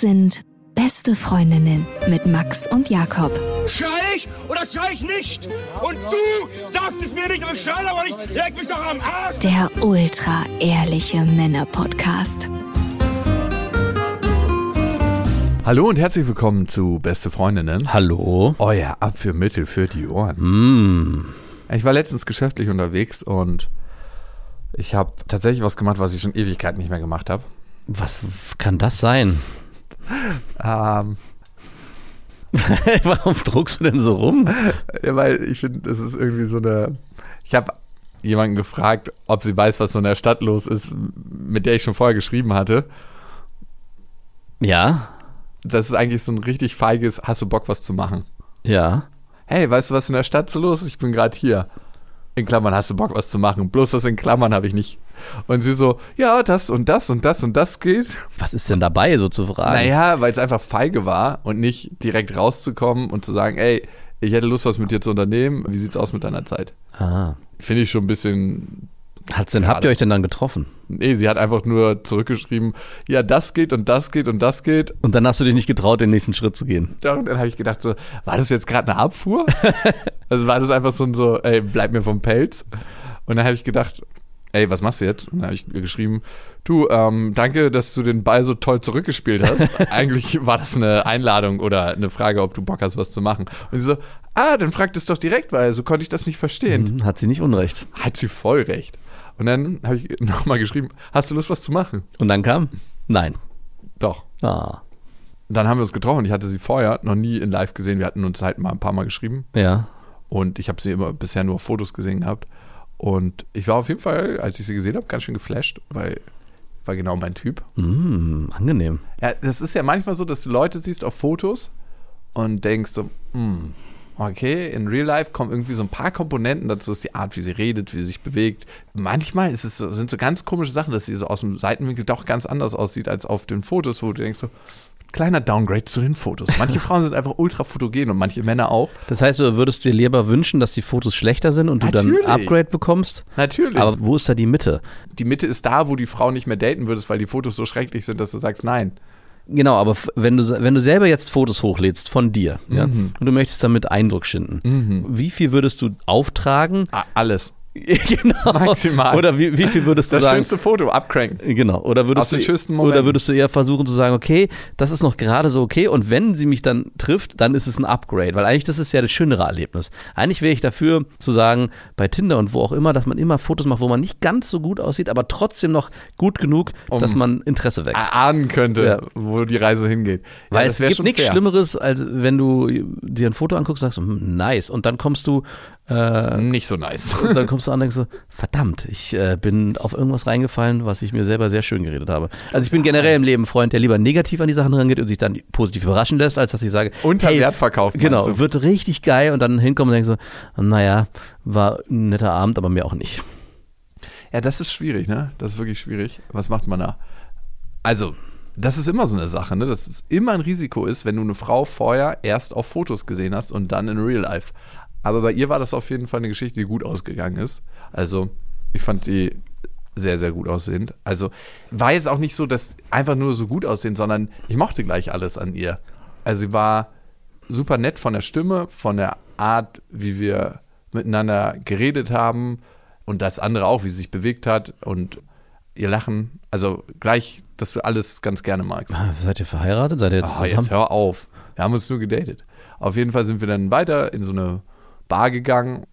Das sind beste Freundinnen mit Max und Jakob. Schrei ich oder schrei ich nicht? Und du sagst es mir nicht, aber ich schrei aber nicht. Leg mich doch am Arsch. Der ultra ehrliche Männer-Podcast. Hallo und herzlich willkommen zu Beste Freundinnen. Hallo. Euer Abführmittel für die Ohren. Mm. Ich war letztens geschäftlich unterwegs und ich habe tatsächlich was gemacht, was ich schon Ewigkeiten nicht mehr gemacht habe. Was kann das sein? Ähm, Warum druckst du denn so rum? ja, weil ich finde, das ist irgendwie so eine. Ich habe jemanden gefragt, ob sie weiß, was so in der Stadt los ist, mit der ich schon vorher geschrieben hatte. Ja, Das ist eigentlich so ein richtig feiges, hast du Bock, was zu machen? ja. Hey, weißt du, was in der Stadt so los ist? Ich bin gerade hier. In Klammern, hast du Bock, was zu machen? Bloß das in Klammern habe ich nicht. Und sie so, ja, das und das und das und das geht. Was ist denn dabei, so zu fragen? Naja, weil es einfach feige war und nicht direkt rauszukommen und zu sagen, ey, ich hätte Lust, was mit dir zu unternehmen. Wie sieht's aus mit deiner Zeit? Ah. Finde ich schon ein bisschen. Hat's denn, habt ihr euch denn dann getroffen? Nee, sie hat einfach nur zurückgeschrieben, ja, das geht und das geht und das geht. Und dann hast du dich nicht getraut, den nächsten Schritt zu gehen. Und dann habe ich gedacht, so, war das jetzt gerade eine Abfuhr? also war das einfach so ein so, ey, bleib mir vom Pelz. Und dann habe ich gedacht, ey, was machst du jetzt? Und dann habe ich geschrieben, du, ähm, danke, dass du den Ball so toll zurückgespielt hast. Eigentlich war das eine Einladung oder eine Frage, ob du Bock hast, was zu machen. Und sie so, ah, dann fragt es doch direkt, weil so konnte ich das nicht verstehen. Hm, Hat sie nicht unrecht. Hat sie voll recht. Und dann habe ich nochmal geschrieben, hast du Lust, was zu machen? Und dann kam? Nein. Doch. Ah. Dann haben wir uns getroffen. Ich hatte sie vorher noch nie in live gesehen. Wir hatten uns halt mal ein paar Mal geschrieben. Ja. Und ich habe sie immer bisher nur auf Fotos gesehen gehabt. Und ich war auf jeden Fall, als ich sie gesehen habe, ganz schön geflasht, weil war genau mein Typ. Mm, angenehm. Ja, das ist ja manchmal so, dass du Leute siehst auf Fotos und denkst so, hm, okay, in Real Life kommen irgendwie so ein paar Komponenten dazu, ist die Art, wie sie redet, wie sie sich bewegt. Manchmal es so, sind so ganz komische Sachen, dass sie so aus dem Seitenwinkel doch ganz anders aussieht als auf den Fotos, wo du denkst so, kleiner Downgrade zu den Fotos. Manche Frauen sind einfach ultra fotogen und manche Männer auch. Das heißt, du würdest dir lieber wünschen, dass die Fotos schlechter sind und du Natürlich. dann ein Upgrade bekommst? Natürlich. Aber wo ist da die Mitte? die Mitte ist da, wo die Frau nicht mehr daten würdest, weil die Fotos so schrecklich sind, dass du sagst, nein. Genau, aber wenn du, wenn du selber jetzt Fotos hochlädst von dir ja, Mhm. und du möchtest damit Eindruck schinden, wie viel würdest du auftragen? Ah, alles. genau. Maximal. Oder wie, wie viel würdest du Das sagen? schönste Foto, abcranken. Genau. Oder Aus würdest, den du, schönsten oder würdest du eher versuchen zu sagen, okay, das ist noch gerade so okay und wenn sie mich dann trifft, dann ist es ein Upgrade, weil eigentlich das ist ja das schönere Erlebnis. Eigentlich wäre ich dafür zu sagen, bei Tinder und wo auch immer, dass man immer Fotos macht, wo man nicht ganz so gut aussieht, aber trotzdem noch gut genug, dass man Interesse weckt. Erahnen könnte, Ja. wo die Reise hingeht. Ja, Weil das es gibt nichts. Schlimmeres, als wenn du dir ein Foto anguckst, sagst, hm, nice. Und dann kommst du, äh, Nicht so nice. und dann kommst du an und denkst so, verdammt, ich äh, bin auf irgendwas reingefallen, was ich mir selber sehr schön geredet habe. Also ich bin generell im Leben ein Freund, der lieber negativ an die Sachen rangeht und sich dann positiv überraschen lässt, als dass ich sage, Unter hey, Wert verkauft. Genau, du? wird richtig geil und dann hinkommen und denken so, naja, war ein netter Abend, aber mir auch nicht. Ja, das ist schwierig, ne? Das ist wirklich schwierig. Was macht man da? Also, das ist immer so eine Sache, ne? Dass es immer ein Risiko ist, wenn du eine Frau vorher erst auf Fotos gesehen hast und dann in Real Life. Aber bei ihr war das auf jeden Fall eine Geschichte, die gut ausgegangen ist. Also, ich fand sie sehr, sehr gut aussehend. Also, war jetzt auch nicht so, dass einfach nur so gut aussehen, sondern ich mochte gleich alles an ihr. Also, sie war super nett von der Stimme, von der Art, wie wir miteinander geredet haben und das andere auch, wie sie sich bewegt hat und ihr Lachen. Also gleich, dass du alles ganz gerne magst. Ah, Seid ihr verheiratet? Seid ihr jetzt zusammen? jetzt hör auf. Wir haben uns nur gedatet. Auf jeden Fall sind wir dann weiter in so eine Bar gegangen.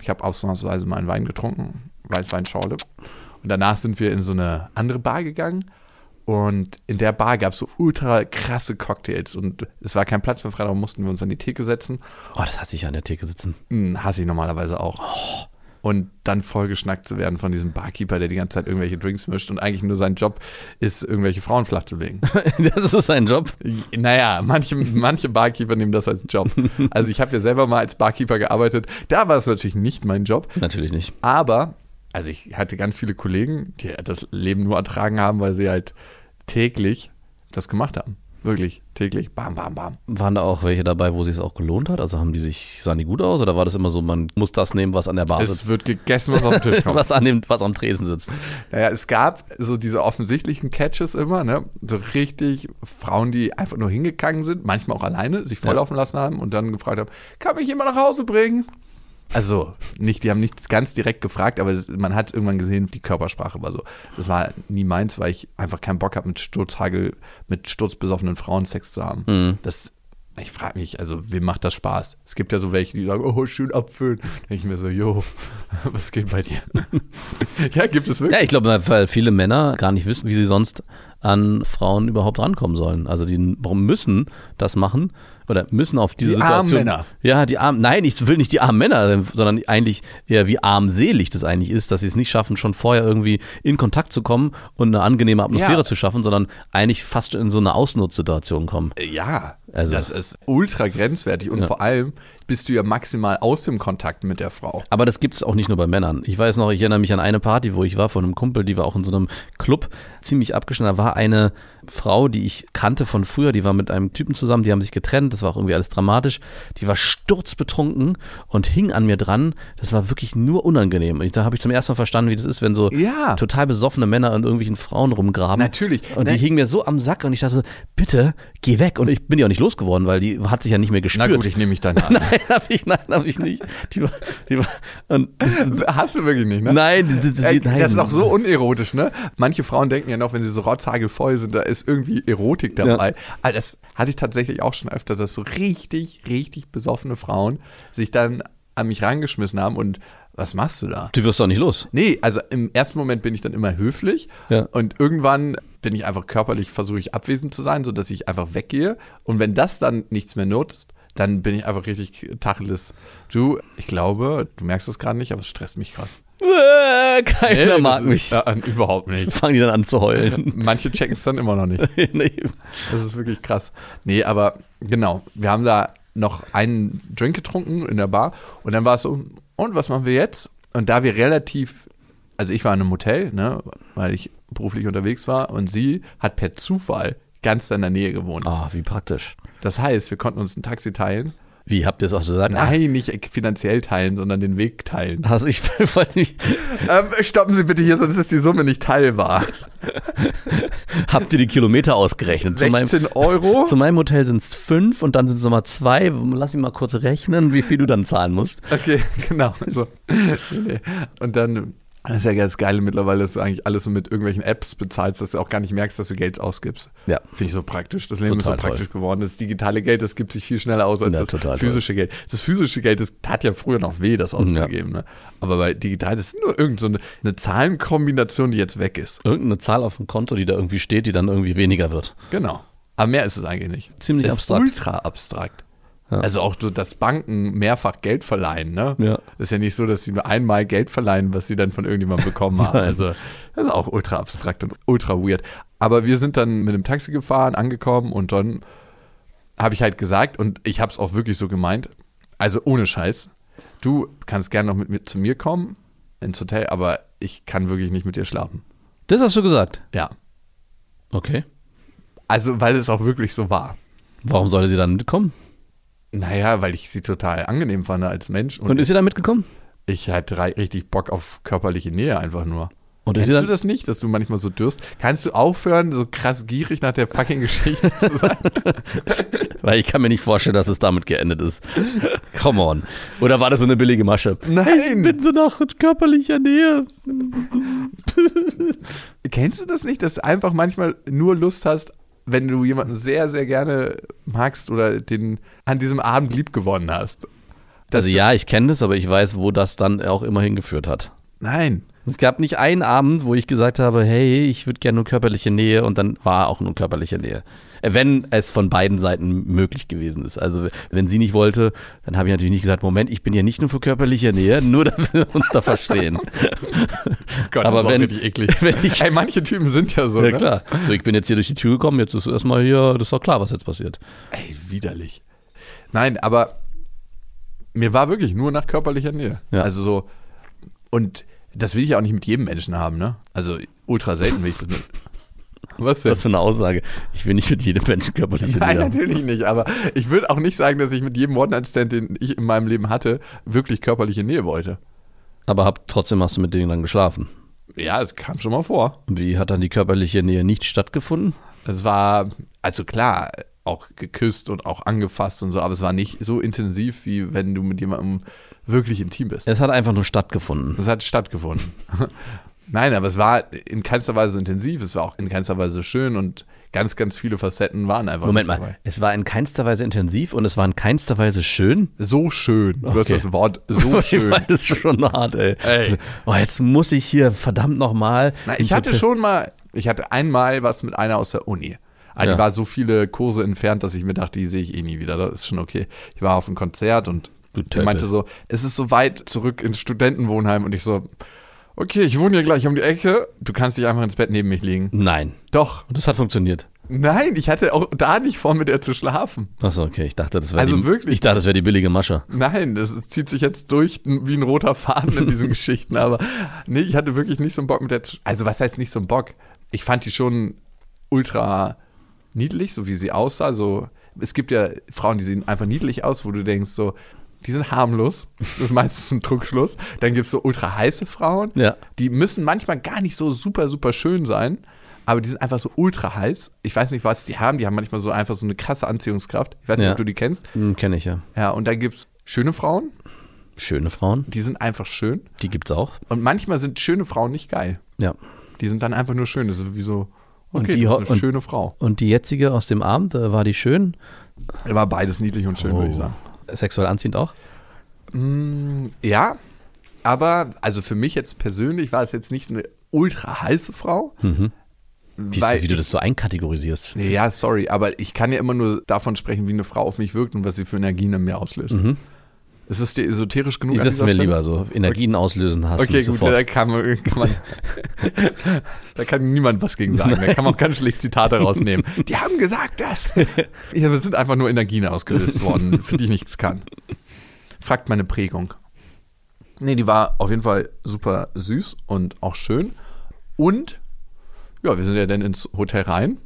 Ich habe ausnahmsweise mal einen Wein getrunken, Weißweinschorle. Und danach sind wir in so eine andere Bar gegangen. Und in der Bar gab es so ultra krasse Cocktails. Und es war kein Platz mehr frei, darum mussten wir uns an die Theke setzen. Oh, das hasse ich ja an der Theke sitzen. Hm, hasse ich normalerweise auch. Und dann vollgeschnackt zu werden von diesem Barkeeper, der die ganze Zeit irgendwelche Drinks mischt und eigentlich nur sein Job ist, irgendwelche Frauen flach zu legen. Das ist sein Job. Naja, manche, manche Barkeeper nehmen das als Job. Also ich habe ja selber mal als Barkeeper gearbeitet. Da war es natürlich nicht mein Job. Natürlich nicht. Aber, also ich hatte ganz viele Kollegen, die das Leben nur ertragen haben, weil sie halt täglich das gemacht haben. Wirklich, täglich. Bam, bam, bam. Waren da auch welche dabei, wo sich es auch gelohnt hat? Also haben die sich, sahen die gut aus oder war das immer so, man muss das nehmen, was an der Bar Es sitzt? wird gegessen, was auf den Tisch kommt. was, an dem, was am Tresen sitzt. Naja, es gab so diese offensichtlichen Catches immer, ne? So richtig Frauen, die einfach nur hingegangen sind, manchmal auch alleine, sich volllaufen lassen haben und dann gefragt haben, kann mich jemand nach Hause bringen? Also, nicht, die haben nicht ganz direkt gefragt, aber man hat irgendwann gesehen, die Körpersprache war so. Das war nie meins, weil ich einfach keinen Bock habe, mit Sturzhagel, mit sturzbesoffenen Frauen Sex zu haben. Mhm. Das, ich frage mich, also, wem macht das Spaß? Es gibt ja so welche, die sagen, oh, schön abfüllen. Denke ich mir so, jo, was geht bei dir? ja, gibt es wirklich. Ja, ich glaube, weil viele Männer gar nicht wissen, wie sie sonst an Frauen überhaupt rankommen sollen. Also die warum müssen das machen oder müssen auf diese Die armen Situation. Männer. Ja, die armen. Nein, ich will nicht die armen Männer, sondern eigentlich eher wie armselig das eigentlich ist, dass sie es nicht schaffen, schon vorher irgendwie in Kontakt zu kommen und eine angenehme Atmosphäre Ja. zu schaffen, sondern eigentlich fast in so eine Ausnutzsituation kommen. Ja, Also- das ist ultra grenzwertig und Ja. vor allem bist du ja maximal aus dem Kontakt mit der Frau. Aber das gibt es auch nicht nur bei Männern. Ich weiß noch, ich erinnere mich an eine Party, wo ich war von einem Kumpel, die war auch in so einem Club ziemlich abgeschnitten. Da war eine Frau, die ich kannte von früher, die war mit einem Typen zusammen, die haben sich getrennt, das war auch irgendwie alles dramatisch. Die war sturzbetrunken und hing an mir dran. Das war wirklich nur unangenehm. Und da habe ich zum ersten Mal verstanden, wie das ist, wenn so Ja. total besoffene Männer an irgendwelchen Frauen rumgraben. Natürlich. Und die Ne- hing mir so am Sack und ich dachte so, bitte, geh weg. Und ich bin die auch nicht losgeworden, weil die hat sich ja nicht mehr Na gespürt. gut, ich nehme mich dann an. Nein, habe ich, nein, habe ich nicht. Die war, die war, und das, Hast du wirklich nicht, ne? nein, das, Ey, nein. das ist auch so unerotisch, ne? Manche Frauen denken ja noch, wenn sie so rotzhagelvoll sind, da ist irgendwie Erotik dabei. Aber das hatte ich tatsächlich auch schon öfter, dass so richtig, richtig besoffene Frauen sich dann an mich rangeschmissen haben und was machst du da? Du wirst doch nicht los. Nee, also im ersten Moment bin ich dann immer höflich Ja. und irgendwann bin ich einfach körperlich, versuche ich abwesend zu sein, sodass ich einfach weggehe. Und wenn das dann nichts mehr nutzt, dann bin ich einfach richtig tacheles. Du, ich glaube, du merkst es gerade nicht, aber es stresst mich krass. Äh, keiner Nee, mag mich. Ist, äh, überhaupt nicht. Fangen die dann an zu heulen. Manche checken es dann immer noch nicht. nee. Das ist wirklich krass. Nee, aber genau, wir haben da noch einen Drink getrunken in der Bar und dann war es so, und was machen wir jetzt? Und da wir relativ, also ich war in einem Hotel, ne, weil ich beruflich unterwegs war und sie hat per Zufall ganz in der Nähe gewohnt. Ah, wie praktisch. Das heißt, wir konnten uns ein Taxi teilen. Wie habt ihr es auch so gesagt? Nein, nicht finanziell teilen, sondern den Weg teilen. Also ich wollte nicht. ähm, stoppen Sie bitte hier, sonst ist die Summe nicht teilbar. Habt ihr die Kilometer ausgerechnet? Zu meinem, 16 Euro. zu meinem Hotel sind es fünf und dann sind es nochmal zwei. Lass mich mal kurz rechnen, wie viel du dann zahlen musst. Okay, genau. So. Und dann, das ist ja ganz geil mittlerweile, dass du eigentlich alles so mit irgendwelchen Apps bezahlst, dass du auch gar nicht merkst, dass du Geld ausgibst. Ja. Finde ich so praktisch. Das Leben Total ist so praktisch geworden. Das digitale Geld, das gibt sich viel schneller aus als Ja, das physische Geld. Das physische Geld, das tat ja früher noch weh, das auszugeben. Ne? Aber bei digital, das ist nur irgend so eine, Zahlenkombination, die jetzt weg ist. Irgendeine Zahl auf dem Konto, die da irgendwie steht, die dann irgendwie weniger wird. Genau. Aber mehr ist es eigentlich nicht. Ziemlich ist abstrakt. ultra abstrakt. Ja. Also auch so, dass Banken mehrfach Geld verleihen, ne? Ja. Das ist ja nicht so, dass sie nur einmal Geld verleihen, was sie dann von irgendjemandem bekommen haben. Also das ist auch ultra abstrakt und ultra weird. Aber wir sind dann mit dem Taxi gefahren, angekommen und dann habe ich halt gesagt, und ich habe es auch wirklich so gemeint, also ohne Scheiß, du kannst gerne noch mit mir zu mir kommen ins Hotel, aber ich kann wirklich nicht mit dir schlafen. Das hast du gesagt. Ja. Okay. Also, weil es auch wirklich so war. Warum sollte sie dann mitkommen? Naja, weil ich sie total angenehm fand als Mensch und, Und ist sie dann mitgekommen? ich hatte richtig Bock auf körperliche Nähe einfach nur. Und Kennst du das nicht, dass du manchmal so dürst? Kannst du aufhören, so krass gierig nach der fucking Geschichte zu sein? weil ich kann mir nicht vorstellen, dass es damit geendet ist. Come on. Oder war das so eine billige Masche? Nein! Bin so nach körperlicher Nähe. Kennst du das nicht, dass du einfach manchmal nur Lust hast, wenn du jemanden sehr, sehr gerne magst oder den an diesem Abend lieb gewonnen hast? Also ja, ich kenne das, aber ich weiß, wo das dann auch immer hingeführt hat. Nein. Es gab nicht einen Abend, wo ich gesagt habe, hey, ich würde gerne nur körperliche Nähe und dann war auch nur körperliche Nähe. Äh, Wenn es von beiden Seiten möglich gewesen ist. Also wenn sie nicht wollte, dann habe ich natürlich nicht gesagt, Moment, ich bin ja nicht nur für körperliche Nähe, nur damit wir uns da verstehen. Gott, Aber wenn- wenn ich- Ey, manche Typen sind ja so. ja ne? klar. So, ich bin jetzt hier durch die Tür gekommen, jetzt ist erstmal hier, das ist doch klar, was jetzt passiert. Ey, widerlich. Nein, aber mir war wirklich nur nach körperlicher Nähe. Ja. Also so, und das will ich ja auch nicht mit jedem Menschen haben, ne? Also ultra selten will ich das mit. Was denn? Was für eine Aussage. Ich will nicht mit jedem Menschen körperliche Nein, natürlich nicht. Aber ich würde auch nicht sagen, dass ich mit jedem One-Night-Stand, den ich in meinem Leben hatte, wirklich körperliche Nähe wollte. Aber hab, trotzdem hast du mit denen dann geschlafen. Ja, es kam schon mal vor. Wie hat dann die körperliche Nähe nicht stattgefunden? Es war, also klar, auch geküsst und auch angefasst und so, aber es war nicht so intensiv, wie wenn du mit jemandem wirklich intim bist. Es hat einfach nur stattgefunden. Das hat stattgefunden. Nein, aber es war in keinster Weise intensiv, es war auch in keinster Weise schön und ganz, ganz viele Facetten waren einfach Moment mal, dabei. es war in keinster Weise intensiv und es war in keinster Weise schön. So schön. Du hast Okay. das Wort so Ich schön. meine, das ist schon hart, ey. Ey. Oh, jetzt muss ich hier verdammt nochmal. Ich hatte schon mal, ich hatte einmal was mit einer aus der Uni. Aber Ja. Die war so viele Kurse entfernt, dass ich mir dachte, die sehe ich eh nie wieder. Das ist schon okay. Ich war auf einem Konzert und Du die meinte so, es ist so weit zurück ins Studentenwohnheim und ich so, okay, ich wohne hier gleich um die Ecke. Du kannst dich einfach ins Bett neben mich legen. Nein. Doch. Und das hat funktioniert. Nein, ich hatte auch da nicht vor, mit der zu schlafen. Achso, okay. Ich dachte, das wäre Also die, wirklich? Ich dachte, das wäre die billige Masche. Nein, das zieht sich jetzt durch wie ein roter Faden in diesen Geschichten. Aber nee, ich hatte wirklich nicht so einen Bock mit der. zu- Also, was heißt nicht so einen Bock? Ich fand die schon ultra niedlich, so wie sie aussah. So, es gibt ja Frauen, die sehen einfach niedlich aus, wo du denkst, so, die sind harmlos. Das ist meistens ein Druckschluss. Dann gibt es so ultra heiße Frauen. Ja. Die müssen manchmal gar nicht so super, super schön sein. Aber die sind einfach so ultra heiß. Ich weiß nicht, was die haben. Die haben manchmal so einfach so eine krasse Anziehungskraft. Ich weiß nicht, Ja. ob du die kennst. Hm, Kenne ich ja. Ja, und dann gibt es schöne Frauen, Schöne Frauen, die sind einfach schön. die gibt's auch. Und manchmal sind schöne Frauen nicht geil. Ja. Die sind dann einfach nur schön. Das ist wie so, Und okay, die ho- ist eine und- schöne Frau. Und die jetzige aus dem Abend, äh, war die schön? War beides niedlich und schön, würde ich Oh. sagen. Sexuell anziehend auch? Ja, aber also für mich jetzt persönlich war es jetzt nicht eine ultra heiße Frau. Mhm. Wie, Weil wie du das so einkategorisierst. Ja, sorry, aber ich kann ja immer nur davon sprechen, wie eine Frau auf mich wirkt und was sie für Energien in mir auslöst. Ist es dir esoterisch genug? Das ist mir Stelle? lieber so. Energien auslösen hast Okay, gut, sofort. da kann, man, kann man, da kann niemand was gegen sagen. Da kann man auch ganz schlecht Zitate rausnehmen. Die haben gesagt das. Ja, es sind einfach nur Energien ausgelöst worden, für die ich nichts kann. Fragt meine Prägung. Nee, die war auf jeden Fall super süß und auch schön. Und ja, wir sind ja dann ins Hotel rein,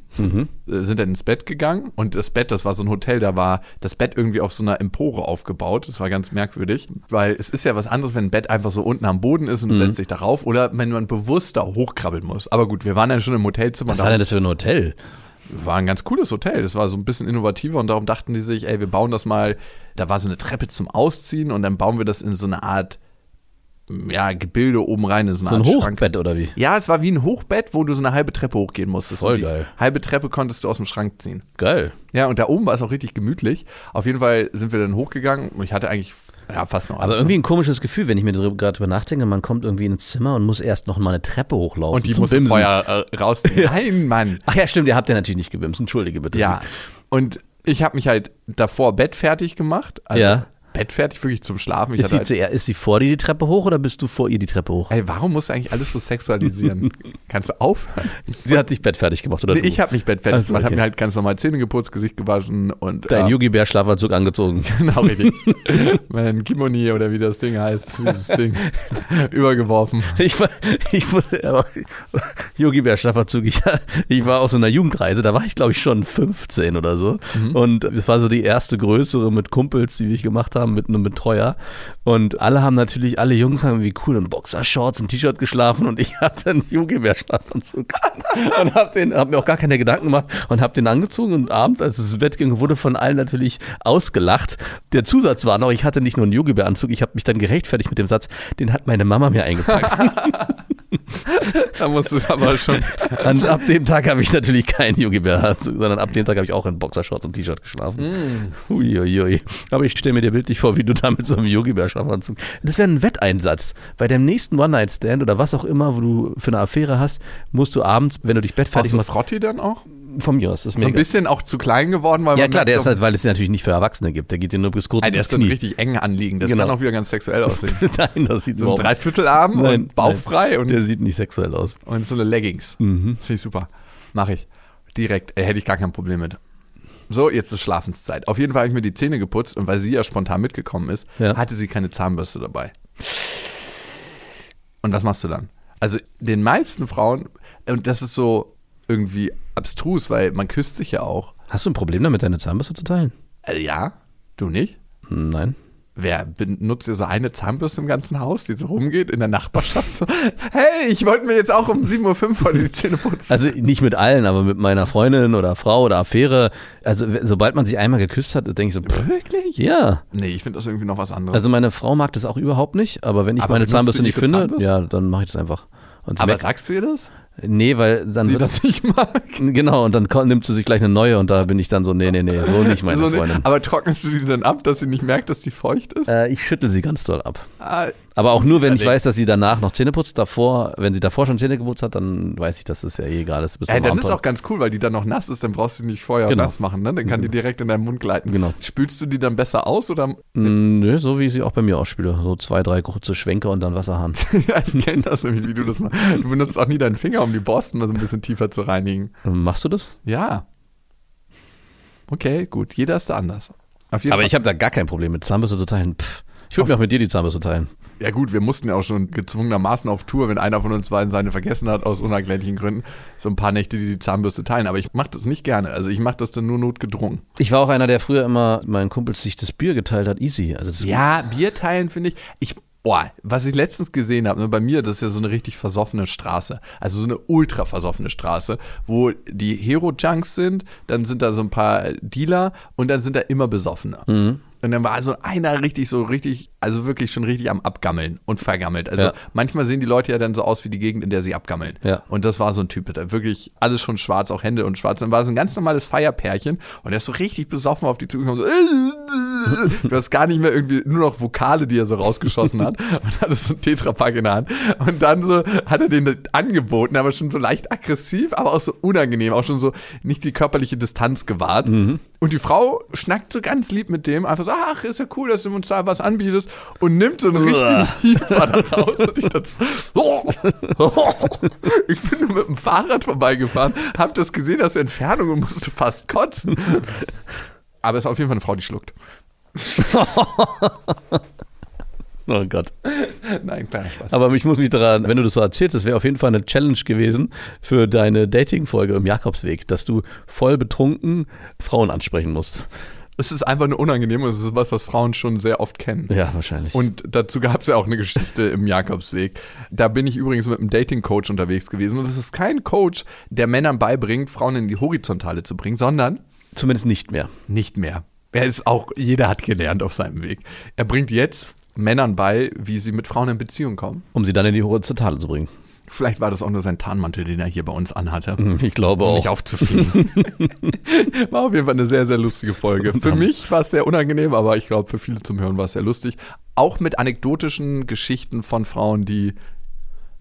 äh, sind dann ins Bett gegangen und das Bett, das war so ein Hotel, da war das Bett irgendwie auf so einer Empore aufgebaut. Das war ganz merkwürdig, weil es ist ja was anderes, wenn ein Bett einfach so unten am Boden ist und du setzt dich darauf oder wenn man bewusst da hochkrabbeln muss. Aber gut, wir waren dann schon im Hotelzimmer. Was war denn das für ein Hotel? war ein ganz cooles Hotel. Das war so ein bisschen innovativer und darum dachten die sich, ey, wir bauen das mal. Da war so eine Treppe zum Ausziehen und dann bauen wir das in so eine Art ja, Gebilde oben rein in so ein Schrank. Hochbett oder wie? Ja, es war wie ein Hochbett, wo du so eine halbe Treppe hochgehen musstest. Voll geil. Halbe Treppe konntest du aus dem Schrank ziehen. Geil. Ja, und da oben war es auch richtig gemütlich. Auf jeden Fall sind wir dann hochgegangen und ich hatte eigentlich ja, fast noch Aber alles. irgendwie ein komisches Gefühl, wenn ich mir darüber- gerade drüber nachdenke, man kommt irgendwie ins Zimmer und muss erst noch mal eine Treppe hochlaufen. und die Bimsen. vorher äh, rausziehen. Nein, Mann. Ach ja, stimmt, ihr habt ja natürlich nicht gebimst. Entschuldige bitte. Ja. Und ich habe mich halt davor bettfertig gemacht. Also Ja. Bettfertig wirklich zum Schlafen. Ich Ist sie, halt, zuerst, ist sie vor dir die Treppe hoch oder bist du vor ihr die Treppe hoch? ey, warum musst du eigentlich alles so sexualisieren? Kannst du aufhören? Sie hat sich bettfertig gemacht, oder Nee, du? ich habe mich bettfertig Ach so, gemacht, habe okay. mir halt ganz normal Zähne geputzt, Gesicht gewaschen und Dein äh, Yogi-Bär-Schlafanzug angezogen. Genau, richtig. mein Kimoni oder wie das Ding heißt, dieses Ding, übergeworfen. Ich war, ich Yogi-Bär-Schlafanzug, ich, ich war auf so einer Jugendreise, da war ich glaube ich schon 15 oder so. Mhm. Und es war so die erste größere mit Kumpels, die wir gemacht haben, mit einem Betreuer. Und alle haben natürlich, alle Jungs haben wie cool in Boxershorts und T-Shirt geschlafen und ich hatte einen Yogi-Bär-Schlafanzug. und hab, den, hab mir auch gar keine Gedanken gemacht und hab den angezogen und abends, als es ins Bett ging, wurde von allen natürlich ausgelacht. Der Zusatz war noch, ich hatte nicht nur einen Yogi-Bär-Anzug, ich habe mich dann gerechtfertigt mit dem Satz, den hat meine Mama mir eingepackt. Da musst du aber schon. Und ab dem Tag habe ich natürlich keinen Yogi Bär, sondern ab dem Tag habe ich auch in Boxershorts und T-Shirt geschlafen. Uiuiui. Aber ich stelle mir dir bildlich vor, wie du da mit so einem Yogi Bär Schlafanzug. Das wäre ein Wetteinsatz. Bei dem nächsten One-Night-Stand oder was auch immer, wo du für eine Affäre hast, musst du abends, wenn du dich bettfertig du machst, Frotti dann auch? Von mir aus, das ist So ein bisschen auch zu klein geworden, weil Ja klar, der ist halt, weil es ja natürlich nicht für Erwachsene gibt. Der geht dir nur bis kurz Ey, der ist dann richtig eng anliegend. Das Genau. kann auch wieder ganz sexuell aussehen. Nein, das sieht So ein Dreiviertelarm Nein, und bauchfrei und, Der sieht nicht sexuell aus. und so eine Leggings. Mhm. Finde ich super. Mache ich. Direkt. Äh, hätte ich gar kein Problem mit. So, jetzt ist Schlafenszeit. Auf jeden Fall habe ich mir die Zähne geputzt und weil sie ja spontan mitgekommen ist, Ja. hatte sie keine Zahnbürste dabei. Und was machst du dann? Also den meisten Frauen, und das ist so irgendwie abstrus, weil man küsst sich ja auch. Hast du ein Problem damit, deine Zahnbürste zu teilen? Äh, ja, du nicht? Nein. Wer benutzt ihr so eine Zahnbürste im ganzen Haus, die so rumgeht in der Nachbarschaft? So, hey, ich wollte mir jetzt auch um 7.05 Uhr die Zähne putzen. Also nicht mit allen, aber mit meiner Freundin oder Frau oder Affäre. Also sobald man sich einmal geküsst hat, denke ich so, pff, Wirklich? ja. Nee, ich finde das irgendwie noch was anderes. Also meine Frau mag das auch überhaupt nicht, aber wenn ich Aber meine Zahnbürste nicht finde, Zahnbürste? ja, dann mache ich das einfach. Aber merkt- sagst du ihr das? Nee, weil dann Sie wird das nicht mag? Genau, und dann nimmt sie sich gleich eine neue und da bin ich dann so, nee, nee, nee, so nicht meine So, Freundin. aber trocknest du die dann ab, dass sie nicht merkt, dass die feucht ist? Äh, ich schüttel sie ganz doll ab. Ah, Aber auch nur, wenn ich weiß, dass sie danach noch Zähne putzt. Davor, wenn sie davor schon Zähne geputzt hat, dann weiß ich, dass das ja eh egal ist. Bis Ey, dann ist Abend. auch ganz cool, weil die dann noch nass ist, dann brauchst du die nicht vorher Genau. nass machen, ne? Dann kann die direkt in deinen Mund gleiten. Genau. Spülst du die dann besser aus oder? Mm, Nö, so wie ich sie auch bei mir ausspüle. So zwei, drei kurze Schwenke und dann Wasserhahn. ja, ich kenne das nämlich, wie du das machst. Du benutzt auch nie deinen Finger, um die Borsten mal so ein bisschen tiefer zu reinigen. Machst du das? Ja. Okay, gut. Jeder ist da anders. Aber Fall. ich habe da gar kein Problem mit Zahnbürste zu teilen. Pff. Ich würde mir auch mit dir die Zahnbürste teilen. Ja gut, wir mussten ja auch schon gezwungenermaßen auf Tour, wenn einer von uns beiden seine vergessen hat, aus unerklärlichen Gründen, so ein paar Nächte die, die Zahnbürste teilen. Aber ich mache das nicht gerne. Also ich mache das dann nur notgedrungen. Ich war auch einer, der früher immer meinen Kumpels sich das Bier geteilt hat. Easy. Also Ja, Bier teilen finde ich. Ich, boah, was ich letztens gesehen habe, ne, bei mir, das ist ja so eine richtig versoffene Straße. Also so eine ultra versoffene Straße, wo die Hero-Junks sind, dann sind da so ein paar Dealer und dann sind da immer Besoffene. Und dann war also einer richtig so richtig, also wirklich schon richtig am Abgammeln und vergammelt. Also Ja. manchmal sehen die Leute ja dann so aus wie die Gegend, in der sie abgammeln. Ja. Und das war so ein Typ, der wirklich alles schon schwarz, auch Hände und schwarz. Dann war so ein ganz normales Feierpärchen und er ist so richtig besoffen auf die zugekommen. So, du hast gar nicht mehr irgendwie, nur noch Vokale, die er so rausgeschossen hat und hatte so ein Tetrapack in der Hand. Und dann so hat er den angeboten, aber schon so leicht aggressiv, aber auch so unangenehm, auch schon so nicht die körperliche Distanz gewahrt. Und die Frau schnackt so ganz lieb mit dem, einfach so, ach, ist ja cool, dass du uns da was anbietest und nimmt so einen richtigen Hieber da raus. Und ich dachte, ich bin nur mit dem Fahrrad vorbeigefahren, hab das gesehen aus der Entfernung und musste fast kotzen. Aber es ist auf jeden Fall eine Frau, die schluckt. Oh Gott. Nein, Spaß. Aber ich muss mich daran, wenn du das so erzählst, das wäre auf jeden Fall eine Challenge gewesen für deine Dating-Folge im Jakobsweg, dass du voll betrunken Frauen ansprechen musst. Es ist einfach nur unangenehm und es ist was, was Frauen schon sehr oft kennen. Ja, wahrscheinlich. Und dazu gab es ja auch eine Geschichte im Jakobsweg. Da bin ich übrigens mit einem Dating-Coach unterwegs gewesen. Und das ist kein Coach, der Männern beibringt, Frauen in die Horizontale zu bringen, sondern Zumindest nicht mehr. nicht mehr. Er ist auch, jeder hat gelernt auf seinem Weg. Er bringt jetzt Männern bei, wie sie mit Frauen in Beziehung kommen. Um sie dann in die Horizontale zu bringen. Vielleicht war das auch nur sein Tarnmantel, den er hier bei uns anhatte. Ich glaube Um mich auch. aufzufliegen. war auf jeden Fall eine sehr, sehr lustige Folge. Für mich war es sehr unangenehm, aber ich glaube, für viele zum Hören war es sehr lustig. Auch mit anekdotischen Geschichten von Frauen, die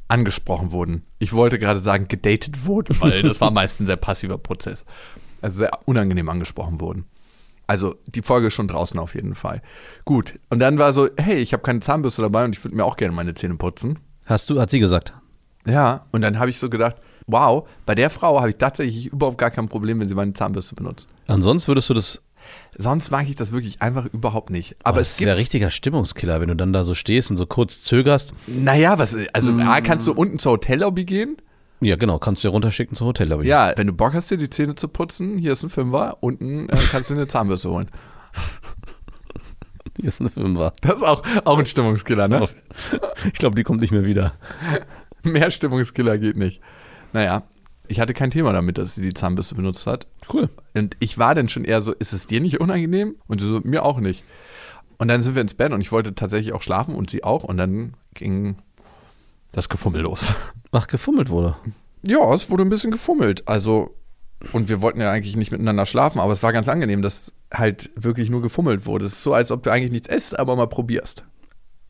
angesprochen wurden. Ich wollte gerade sagen, gedatet wurden, weil das war meist ein sehr passiver Prozess. Also sehr unangenehm angesprochen wurden. Also die Folge ist schon draußen auf jeden Fall. Gut. Und dann war so, hey, ich habe keine Zahnbürste dabei und ich würde mir auch gerne meine Zähne putzen. Hast du, hat sie gesagt. Ja, und dann habe ich so gedacht, wow, bei der Frau habe ich tatsächlich überhaupt gar kein Problem, wenn sie meine Zahnbürste benutzt. Ansonsten würdest du das. Sonst mag ich das wirklich einfach überhaupt nicht. Aber das es ist ja gibt, richtiger Stimmungskiller, wenn du dann da so stehst und so kurz zögerst. naja, was, also A, kannst du unten zur Hotellobby gehen? Ja, genau, kannst du ja runterschicken zur Hotellobby. Ja, wenn du Bock hast, dir die Zähne zu putzen, hier ist ein Fünfer, unten äh, kannst du eine Zahnbürste holen. Hier ist eine Fünfer. Das ist auch, auch ein Stimmungskiller, ne? Ich glaube, die kommt nicht mehr wieder. Mehr Stimmungskiller geht nicht. Naja, ich hatte kein Thema damit, dass sie die Zahnbürste benutzt hat. Cool. Und ich war dann schon eher so, ist es dir nicht unangenehm? Und sie so, mir auch nicht. Und dann sind wir ins Bett und ich wollte tatsächlich auch schlafen und sie auch. Und dann ging das Gefummel los. Ach, gefummelt wurde. Ja, es wurde ein bisschen gefummelt. Also, und wir wollten ja eigentlich nicht miteinander schlafen, aber es war ganz angenehm, dass halt wirklich nur gefummelt wurde. Es ist so, als ob du eigentlich nichts isst, aber mal probierst.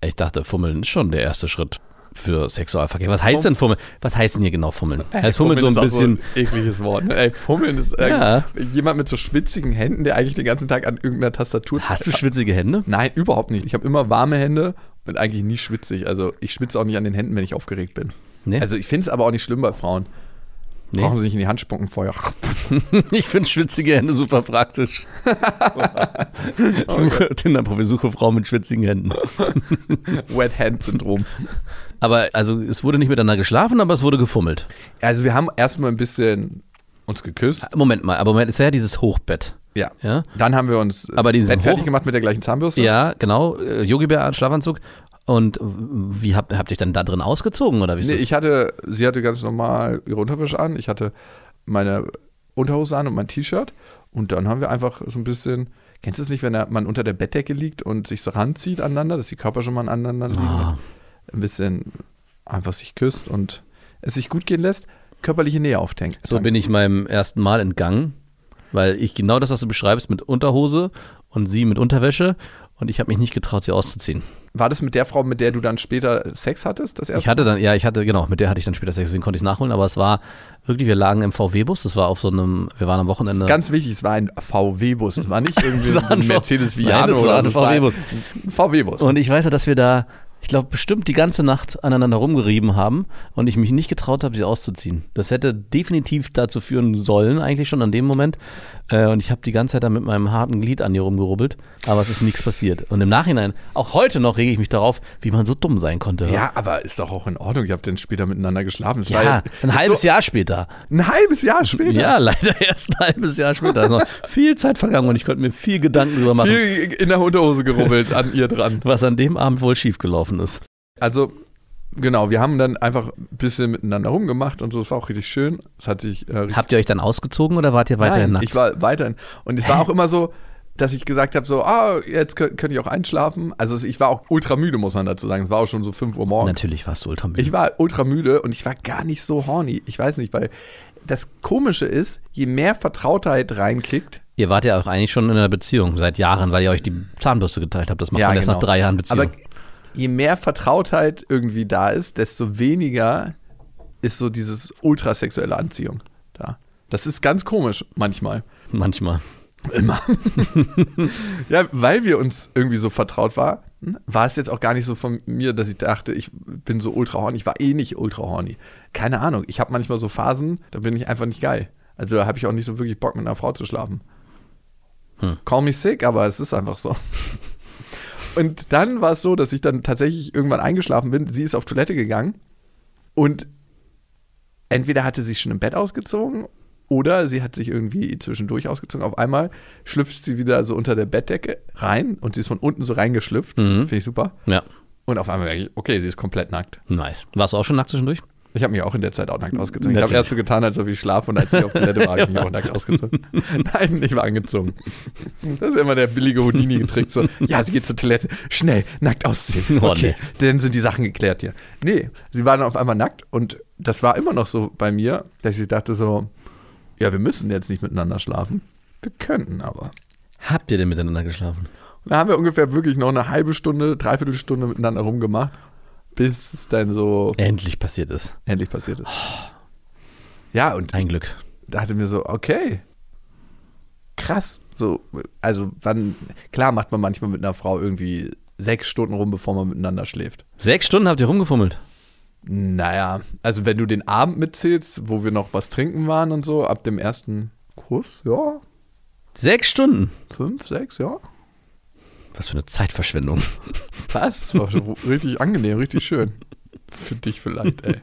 Ich dachte, Fummeln ist schon der erste Schritt für Sexualverkehr. Was heißt denn Fummeln? Was heißt denn hier genau Fummeln? heißt Fummeln so ein bisschen. So ein ekliges Wort. Ne? Ey, Fummeln ist Ja. irgendwie jemand mit so schwitzigen Händen, der eigentlich den ganzen Tag an irgendeiner Tastatur Hast du schwitzige Hände? Nein, überhaupt nicht. Ich habe immer warme Hände und eigentlich nie schwitzig. Also ich schwitze auch nicht an den Händen, wenn ich aufgeregt bin. Nee. Also ich finde es aber auch nicht schlimm bei Frauen. Nee. Brauchen sie nicht in die Hand spucken vorher. Ich finde schwitzige Hände super praktisch. Suche Tinder-Profil, suche Frau mit schwitzigen Händen. Wet Hand Syndrom. Aber also es wurde nicht miteinander geschlafen, aber es wurde gefummelt. Also wir haben erstmal ein bisschen uns geküsst. Moment mal, aber Moment, es wäre ja dieses Hochbett. Ja. Ja, Dann haben wir uns Aber Bett fertig gemacht mit der gleichen Zahnbürste. ja genau. äh, Yogi-Bär, Schlafanzug. Und wie habt, habt ihr euch dann da drin ausgezogen oder wie ist Nee, das? ich hatte, sie hatte ganz normal ihre Unterwäsche an. Ich hatte meine Unterhose an und mein T-Shirt. Und dann haben wir einfach so ein bisschen, kennst du es nicht, wenn man unter der Bettdecke liegt und sich so ranzieht aneinander, dass die Körper schon mal aneinander liegen? Ah. Ein bisschen einfach sich küsst und es sich gut gehen lässt, körperliche Nähe auftankt. So bin ich meinem ersten Mal entgangen, weil ich genau das, was du beschreibst, mit Unterhose und sie mit Unterwäsche und ich habe mich nicht getraut, sie auszuziehen. War das mit der Frau, mit der du dann später Sex hattest? Das erste Ich hatte dann, ja, ich hatte, genau, mit der hatte ich dann später Sex, deswegen konnte ich es nachholen, aber es war wirklich, wir lagen im VW-Bus, das war auf so einem, wir waren am Das Wochenende. ist ganz wichtig, es war ein VW-Bus. Es war nicht irgendwie so ein ein Mercedes Nein, Viano das war oder ein so. War VW-Bus. Ein VW-Bus. Und ich weiß ja, dass wir da, ich glaube, bestimmt die ganze Nacht aneinander rumgerieben haben und ich mich nicht getraut habe, sie auszuziehen. Das hätte definitiv dazu führen sollen, eigentlich schon an dem Moment. Äh, und ich habe die ganze Zeit da mit meinem harten Glied an ihr rumgerubbelt, aber es ist nichts passiert. Und im Nachhinein, auch heute noch, rege ich mich darauf, wie man so dumm sein konnte. Ja, aber ist doch auch in Ordnung. Ihr habt dann später miteinander geschlafen. Das Ja, war ein halbes so, Jahr später. Ein halbes Jahr später. Ja, leider erst ein halbes Jahr später. Also viel Zeit vergangen und ich konnte mir viel Gedanken drüber machen, Viel in der Unterhose gerubbelt an ihr dran. was an dem Abend wohl schiefgelaufen ist. Also, genau, wir haben dann einfach ein bisschen miteinander rumgemacht und so. Es war auch richtig schön. Es hat sich. Äh, Habt ihr euch dann ausgezogen oder wart ihr weiterhin Nein, nackt? Ich war weiterhin. Und es war auch immer so, dass ich gesagt habe: so, ah, jetzt könnt, könnt ihr auch einschlafen. Also, ich war auch ultra müde, muss man dazu sagen. Es war auch schon so 5 Uhr morgens. Natürlich warst du ultra müde. Ich war ultra müde und ich war gar nicht so horny. Ich weiß nicht, weil das Komische ist, je mehr Vertrautheit reinkickt, Ihr wart ja auch eigentlich schon in einer Beziehung seit Jahren, weil ihr euch die Zahnbürste geteilt habt. Das macht Ja, man erst genau. nach drei Jahren Beziehung. aber je mehr Vertrautheit irgendwie da ist, desto weniger ist so dieses ultrasexuelle Anziehung da. Das ist ganz komisch manchmal. Manchmal. Immer. ja, weil wir uns irgendwie so vertraut waren, war es jetzt auch gar nicht so von mir, dass ich dachte, ich bin so ultra horny. Ich war eh nicht ultra horny. Keine Ahnung. Ich habe manchmal so Phasen, da bin ich einfach nicht geil. Also da habe ich auch nicht so wirklich Bock, mit einer Frau zu schlafen. Hm. Call me sick, aber es ist einfach so. Und dann war es so, dass ich dann tatsächlich irgendwann eingeschlafen bin. Sie ist auf Toilette gegangen und entweder hatte sie schon im Bett ausgezogen oder sie hat sich irgendwie zwischendurch ausgezogen. Auf einmal schlüpft sie wieder so unter der Bettdecke rein und sie ist von unten so reingeschlüpft. Mhm. Finde ich super. Ja, Und auf einmal merke ich, okay, sie ist komplett nackt. nice. Warst du auch schon nackt zwischendurch? Ich habe mich auch in der Zeit auch nackt ausgezogen. Ich habe erst so getan, als ob ich schlafe und als ich auf Toilette war, habe ich mich auch nackt ausgezogen. Nein, ich war angezogen. Das ist immer der billige Houdini-Trick. So, ja, sie geht zur Toilette. Schnell, nackt ausziehen. Oh, Okay, nee. dann sind die Sachen geklärt hier. Nee, sie war dann auf einmal nackt und das war immer noch so bei mir, dass ich dachte so, ja, wir müssen jetzt nicht miteinander schlafen. Wir könnten aber. Habt ihr denn miteinander geschlafen? Da haben wir ungefähr wirklich noch eine halbe Stunde, dreiviertel Stunde miteinander rumgemacht, bis es dann so Endlich passiert ist. endlich passiert ist. Ja, und Ein Glück. dachte mir so, okay, krass. So, also wann, klar macht man manchmal mit einer Frau irgendwie sechs Stunden rum, bevor man miteinander schläft. Sechs Stunden habt ihr rumgefummelt. Naja, also wenn du den Abend mitzählst, wo wir noch was trinken waren und so, ab dem ersten Kuss, ja, Sechs Stunden? fünf, sechs, ja. Was für eine Zeitverschwendung. Das war schon richtig angenehm, richtig schön. Für dich vielleicht, ey.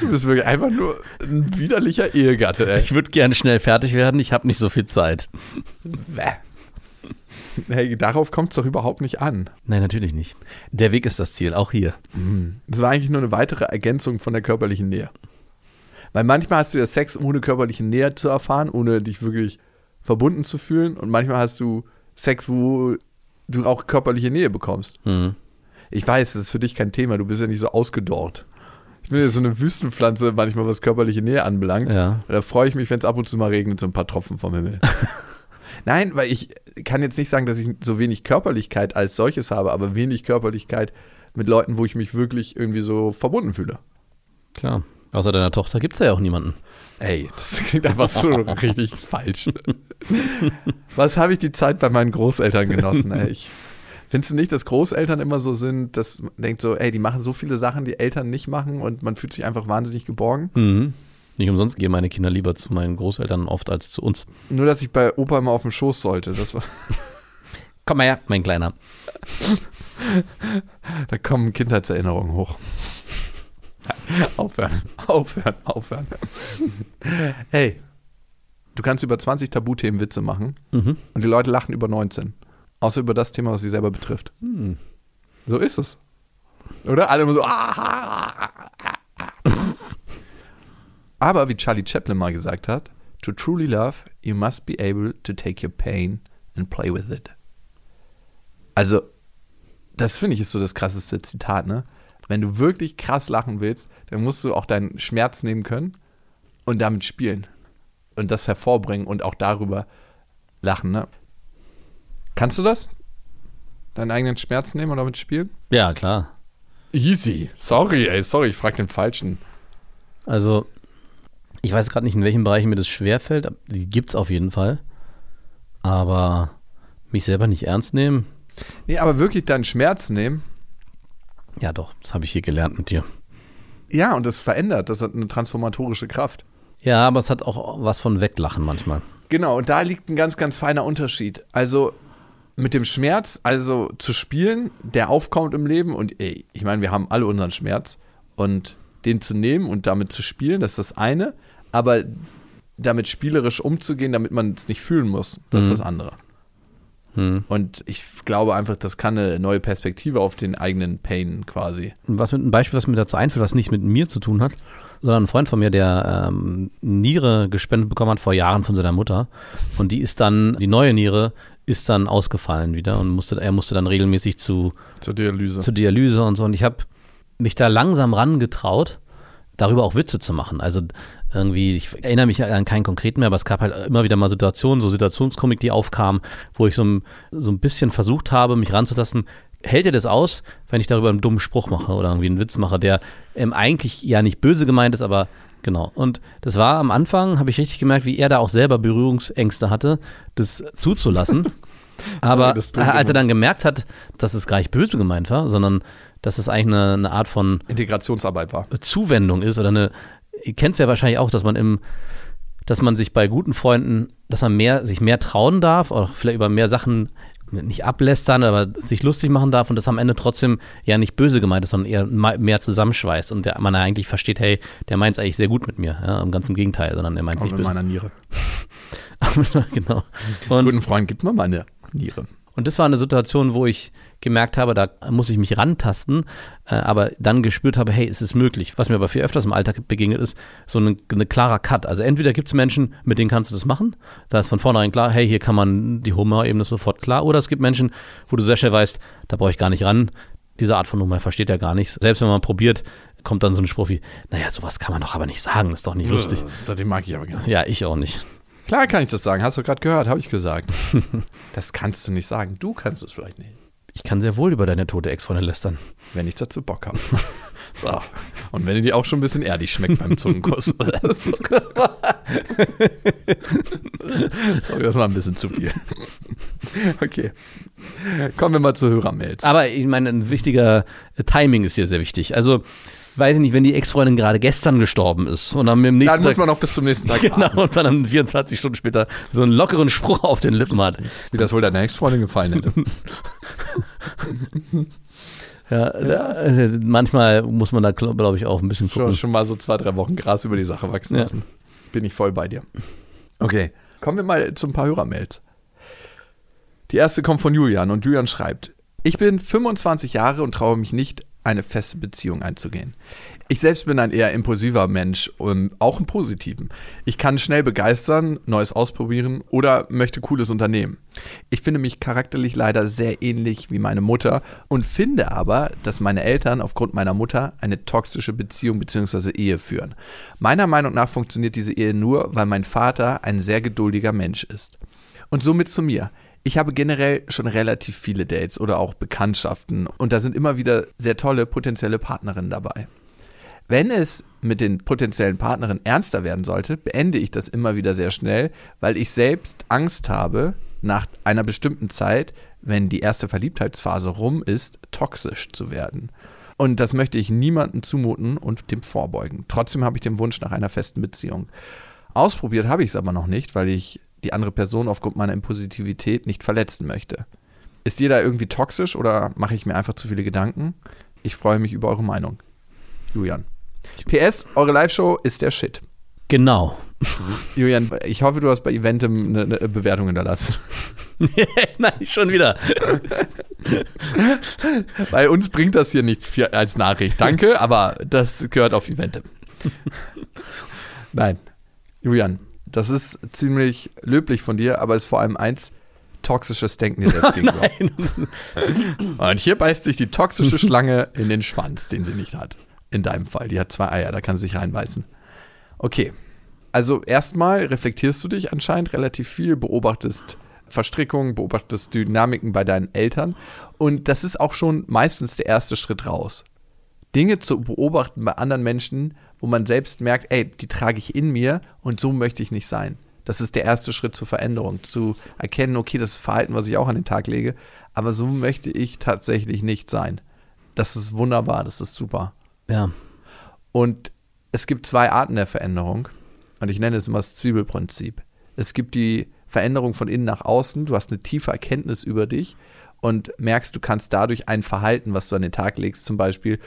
Du bist wirklich einfach nur ein widerlicher Ehegatte, ey. Ich würde gerne schnell fertig werden, ich habe nicht so viel Zeit. Bäh. Hey, darauf kommt es doch überhaupt nicht an. Nein, natürlich nicht. Der Weg ist das Ziel, auch hier. Das war eigentlich nur eine weitere Ergänzung von der körperlichen Nähe. Weil manchmal hast du ja Sex, ohne körperliche Nähe zu erfahren, ohne dich wirklich verbunden zu fühlen. Und manchmal hast du Sex, wo du auch körperliche Nähe bekommst. Mhm. Ich weiß, das ist für dich kein Thema, du bist ja nicht so ausgedorrt. Ich bin ja so eine Wüstenpflanze, manchmal was körperliche Nähe anbelangt. Ja. Da freue ich mich, wenn es ab und zu mal regnet, so ein paar Tropfen vom Himmel. Nein, weil ich kann jetzt nicht sagen, dass ich so wenig Körperlichkeit als solches habe, aber wenig Körperlichkeit mit Leuten, wo ich mich wirklich irgendwie so verbunden fühle. Klar. Außer deiner Tochter gibt es ja auch niemanden. Ey, das klingt einfach so richtig falsch. Was habe ich die Zeit bei meinen Großeltern genossen, ey? Ich, findest du nicht, dass Großeltern immer so sind, dass man denkt so, ey, die machen so viele Sachen, die Eltern nicht machen und man fühlt sich einfach wahnsinnig geborgen? Mhm. Nicht umsonst gehen meine Kinder lieber zu meinen Großeltern oft als zu uns. Nur, dass ich bei Opa immer auf dem Schoß sollte. Das war, Komm mal her, mein Kleiner. da kommen Kindheitserinnerungen hoch. aufhören, aufhören, aufhören. Hey, du kannst über 20 Tabuthemen Witze machen Mhm. und die Leute lachen über 19. Außer über das Thema, was sie selber betrifft. Hm. So ist es. Oder? Alle immer so. "Ah, ah, ah, ah, ah." Aber wie Charlie Chaplin mal gesagt hat, to truly love, you must be able to take your pain and play with it. Also, das finde ich ist so das krasseste Zitat, ne? Wenn du wirklich krass lachen willst, dann musst du auch deinen Schmerz nehmen können und damit spielen. Und das hervorbringen und auch darüber lachen, ne? Kannst du das? Deinen eigenen Schmerz nehmen und damit spielen? Ja, klar. Easy. Sorry, ey, sorry, ich frag den Falschen. Also, ich weiß gerade nicht, in welchen Bereichen mir das schwerfällt. Die gibt es auf jeden Fall. Aber mich selber nicht ernst nehmen, Nee, aber wirklich deinen Schmerz nehmen. Ja doch, das habe ich hier gelernt mit dir. Ja, und das verändert. Das hat eine transformatorische Kraft. Ja, aber es hat auch was von Weglachen manchmal. Genau, und da liegt ein ganz, ganz feiner Unterschied. Also mit dem Schmerz, also zu spielen, der aufkommt im Leben und ey, ich meine, wir haben alle unseren Schmerz und den zu nehmen und damit zu spielen, das ist das eine, aber damit spielerisch umzugehen, damit man es nicht fühlen muss, das ist das andere. Hm. Und ich glaube einfach, das kann eine neue Perspektive auf den eigenen Pain quasi. Was mit ein Beispiel, was mir dazu einfällt, was nicht mit mir zu tun hat, sondern ein Freund von mir, der ähm, Niere gespendet bekommen hat vor Jahren von seiner Mutter. Und die ist dann, die neue Niere ist dann ausgefallen wieder und musste, er musste dann regelmäßig zu, Zur Dialyse. zur Dialyse und so. Und ich habe mich da langsam rangetraut, darüber auch Witze zu machen. Also irgendwie, ich erinnere mich an keinen konkreten mehr, aber es gab halt immer wieder mal Situationen, so Situationskomik, die aufkamen, wo ich so ein, so ein bisschen versucht habe, mich ranzutasten. Hält er das aus, wenn ich darüber einen dummen Spruch mache oder irgendwie einen Witz mache, der ähm, eigentlich ja nicht böse gemeint ist, aber genau. Und das war am Anfang, habe ich richtig gemerkt, wie er da auch selber Berührungsängste hatte, das zuzulassen. aber das tut als er dann gemerkt hat, dass es gar nicht böse gemeint war, sondern dass es eigentlich eine, eine Art von Integrationsarbeit war. Zuwendung ist oder eine, ihr kennt es ja wahrscheinlich auch, dass man im, dass man sich bei guten Freunden, dass man mehr, sich mehr trauen darf, oder vielleicht über mehr Sachen nicht ablästern, aber sich lustig machen darf und das am Ende trotzdem ja nicht böse gemeint ist, sondern eher mehr zusammenschweißt und der, man eigentlich versteht, hey, der meint es eigentlich sehr gut mit mir, ja, ganz im Gegenteil, sondern er meint es nicht in böse. meiner Niere. genau. Und, guten Freund gibt mir meine Niere. Und das war eine Situation, wo ich gemerkt habe, da muss ich mich rantasten, äh, aber dann gespürt habe, hey, es ist möglich. Was mir aber viel öfters im Alltag begegnet ist, so ein eine klarer Cut. Also entweder gibt es Menschen, mit denen kannst du das machen, da ist von vornherein klar, hey, hier kann man die Humorebene sofort klar, oder es gibt Menschen, wo du sehr schnell weißt, da brauche ich gar nicht ran, diese Art von Humor versteht er gar nicht. Selbst wenn man probiert, kommt dann so ein Spruch wie, naja, sowas kann man doch aber nicht sagen, ist doch nicht lustig. Seitdem mag ich aber gar nicht. Ja, ich auch nicht. Klar kann ich das sagen. Hast du gerade gehört, habe ich gesagt. das kannst du nicht sagen. Du kannst es vielleicht nicht. Ich kann sehr wohl über deine tote Ex-Freundin lästern. Wenn ich dazu Bock habe. so. Und wenn die auch schon ein bisschen erdig schmeckt beim Zungenkuss. Sorry, das war ein bisschen zu viel. Okay. Kommen wir mal zu Hörermails. Aber ich meine, ein wichtiger Timing ist hier sehr wichtig. Also, weiß ich nicht, wenn die Ex-Freundin gerade gestern gestorben ist und dann mit dem nächsten Dann muss Tag, man noch bis zum nächsten Tag warten, genau, und dann 24 Stunden später so einen lockeren Spruch auf den Lippen hat. wie das wohl deiner Ex-Freundin gefallen hätte. Ja, da, äh, manchmal muss man da, glaube ich, auch ein bisschen schon, gucken. schon mal so zwei, drei Wochen Gras über die Sache wachsen Ja. lassen. Bin ich voll bei dir. Okay, kommen wir mal zu ein paar Hörermails. Die erste kommt von Julian und Julian schreibt: Ich bin 25 Jahre und traue mich nicht, eine feste Beziehung einzugehen. Ich selbst bin ein eher impulsiver Mensch, um, auch im Positiven. Ich kann schnell begeistern, Neues ausprobieren oder möchte Cooles unternehmen. Ich finde mich charakterlich leider sehr ähnlich wie meine Mutter und finde aber, dass meine Eltern aufgrund meiner Mutter eine toxische Beziehung bzw. Ehe führen. Meiner Meinung nach funktioniert diese Ehe nur, weil mein Vater ein sehr geduldiger Mensch ist. Und somit zu mir. Ich habe generell schon relativ viele Dates oder auch Bekanntschaften und da sind immer wieder sehr tolle potenzielle Partnerinnen dabei. Wenn es mit den potenziellen Partnerinnen ernster werden sollte, beende ich das immer wieder sehr schnell, weil ich selbst Angst habe, nach einer bestimmten Zeit, wenn die erste Verliebtheitsphase rum ist, toxisch zu werden. Und das möchte ich niemandem zumuten und dem vorbeugen. Trotzdem habe ich den Wunsch nach einer festen Beziehung. Ausprobiert habe ich es aber noch nicht, weil ich die andere Person aufgrund meiner Impositivität nicht verletzen möchte. Ist jeder irgendwie toxisch oder mache ich mir einfach zu viele Gedanken? Ich freue mich über eure Meinung. Julian. PS, eure Live-Show ist der Shit. Genau. Julian, ich hoffe, du hast bei Eventim eine, eine Bewertung hinterlassen. Nein, schon wieder. Bei uns bringt das hier nichts als Nachricht. Danke, aber das gehört auf Eventim. Nein. Julian, das ist ziemlich löblich von dir, aber ist vor allem eins, toxisches Denken dir selbst gegenüber. Und hier beißt sich die toxische Schlange in den Schwanz, den sie nicht hat. In deinem Fall. Die hat zwei Eier, da kann sie sich reinbeißen. Okay. Also erstmal reflektierst du dich anscheinend relativ viel, beobachtest Verstrickungen, beobachtest Dynamiken bei deinen Eltern. Und das ist auch schon meistens der erste Schritt raus. Dinge zu beobachten bei anderen Menschen, wo man selbst merkt, ey, die trage ich in mir und so möchte ich nicht sein. Das ist der erste Schritt zur Veränderung, zu erkennen, okay, das ist Verhalten, was ich auch an den Tag lege, aber so möchte ich tatsächlich nicht sein. Das ist wunderbar, das ist super. Ja. Und es gibt zwei Arten der Veränderung und ich nenne es immer das Zwiebelprinzip. Es gibt die Veränderung von innen nach außen, du hast eine tiefe Erkenntnis über dich und merkst, du kannst dadurch ein Verhalten, was du an den Tag legst, zum Beispiel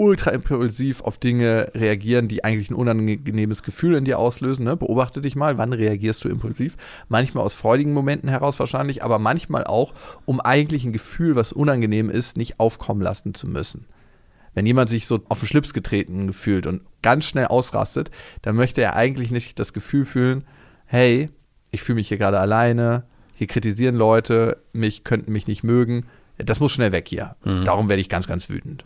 ultra impulsiv auf Dinge reagieren, die eigentlich ein unangenehmes Gefühl in dir auslösen. Ne? Beobachte dich mal, wann reagierst du impulsiv? Manchmal aus freudigen Momenten heraus wahrscheinlich, aber manchmal auch, um eigentlich ein Gefühl, was unangenehm ist, nicht aufkommen lassen zu müssen. Wenn jemand sich so auf den Schlips getreten fühlt und ganz schnell ausrastet, dann möchte er eigentlich nicht das Gefühl fühlen, hey, ich fühle mich hier gerade alleine, hier kritisieren Leute, mich könnten mich nicht mögen. Das muss schnell weg hier. Mhm. Darum werde ich ganz, ganz wütend.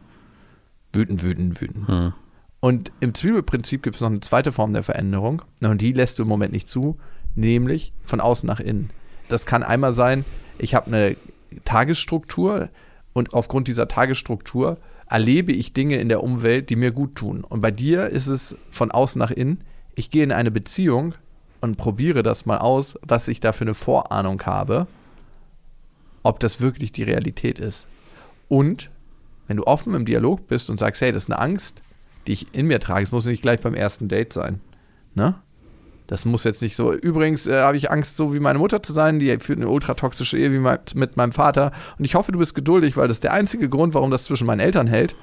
Wütend, wütend, wütend. Hm. Und im Zwiebelprinzip gibt es noch eine zweite Form der Veränderung. Und die lässt du im Moment nicht zu, nämlich von außen nach innen. Das kann einmal sein, ich habe eine Tagesstruktur und aufgrund dieser Tagesstruktur erlebe ich Dinge in der Umwelt, die mir gut tun. Und bei dir ist es von außen nach innen. Ich gehe in eine Beziehung und probiere das mal aus, was ich da für eine Vorahnung habe, ob das wirklich die Realität ist. Und wenn du offen im Dialog bist und sagst, hey, das ist eine Angst, die ich in mir trage, es muss nicht gleich beim ersten Date sein. Ne? Das muss jetzt nicht so. Übrigens äh, habe ich Angst, so wie meine Mutter zu sein, die führt eine ultratoxische Ehe wie mein, mit meinem Vater. Und ich hoffe, du bist geduldig, weil das ist der einzige Grund, warum das zwischen meinen Eltern hält.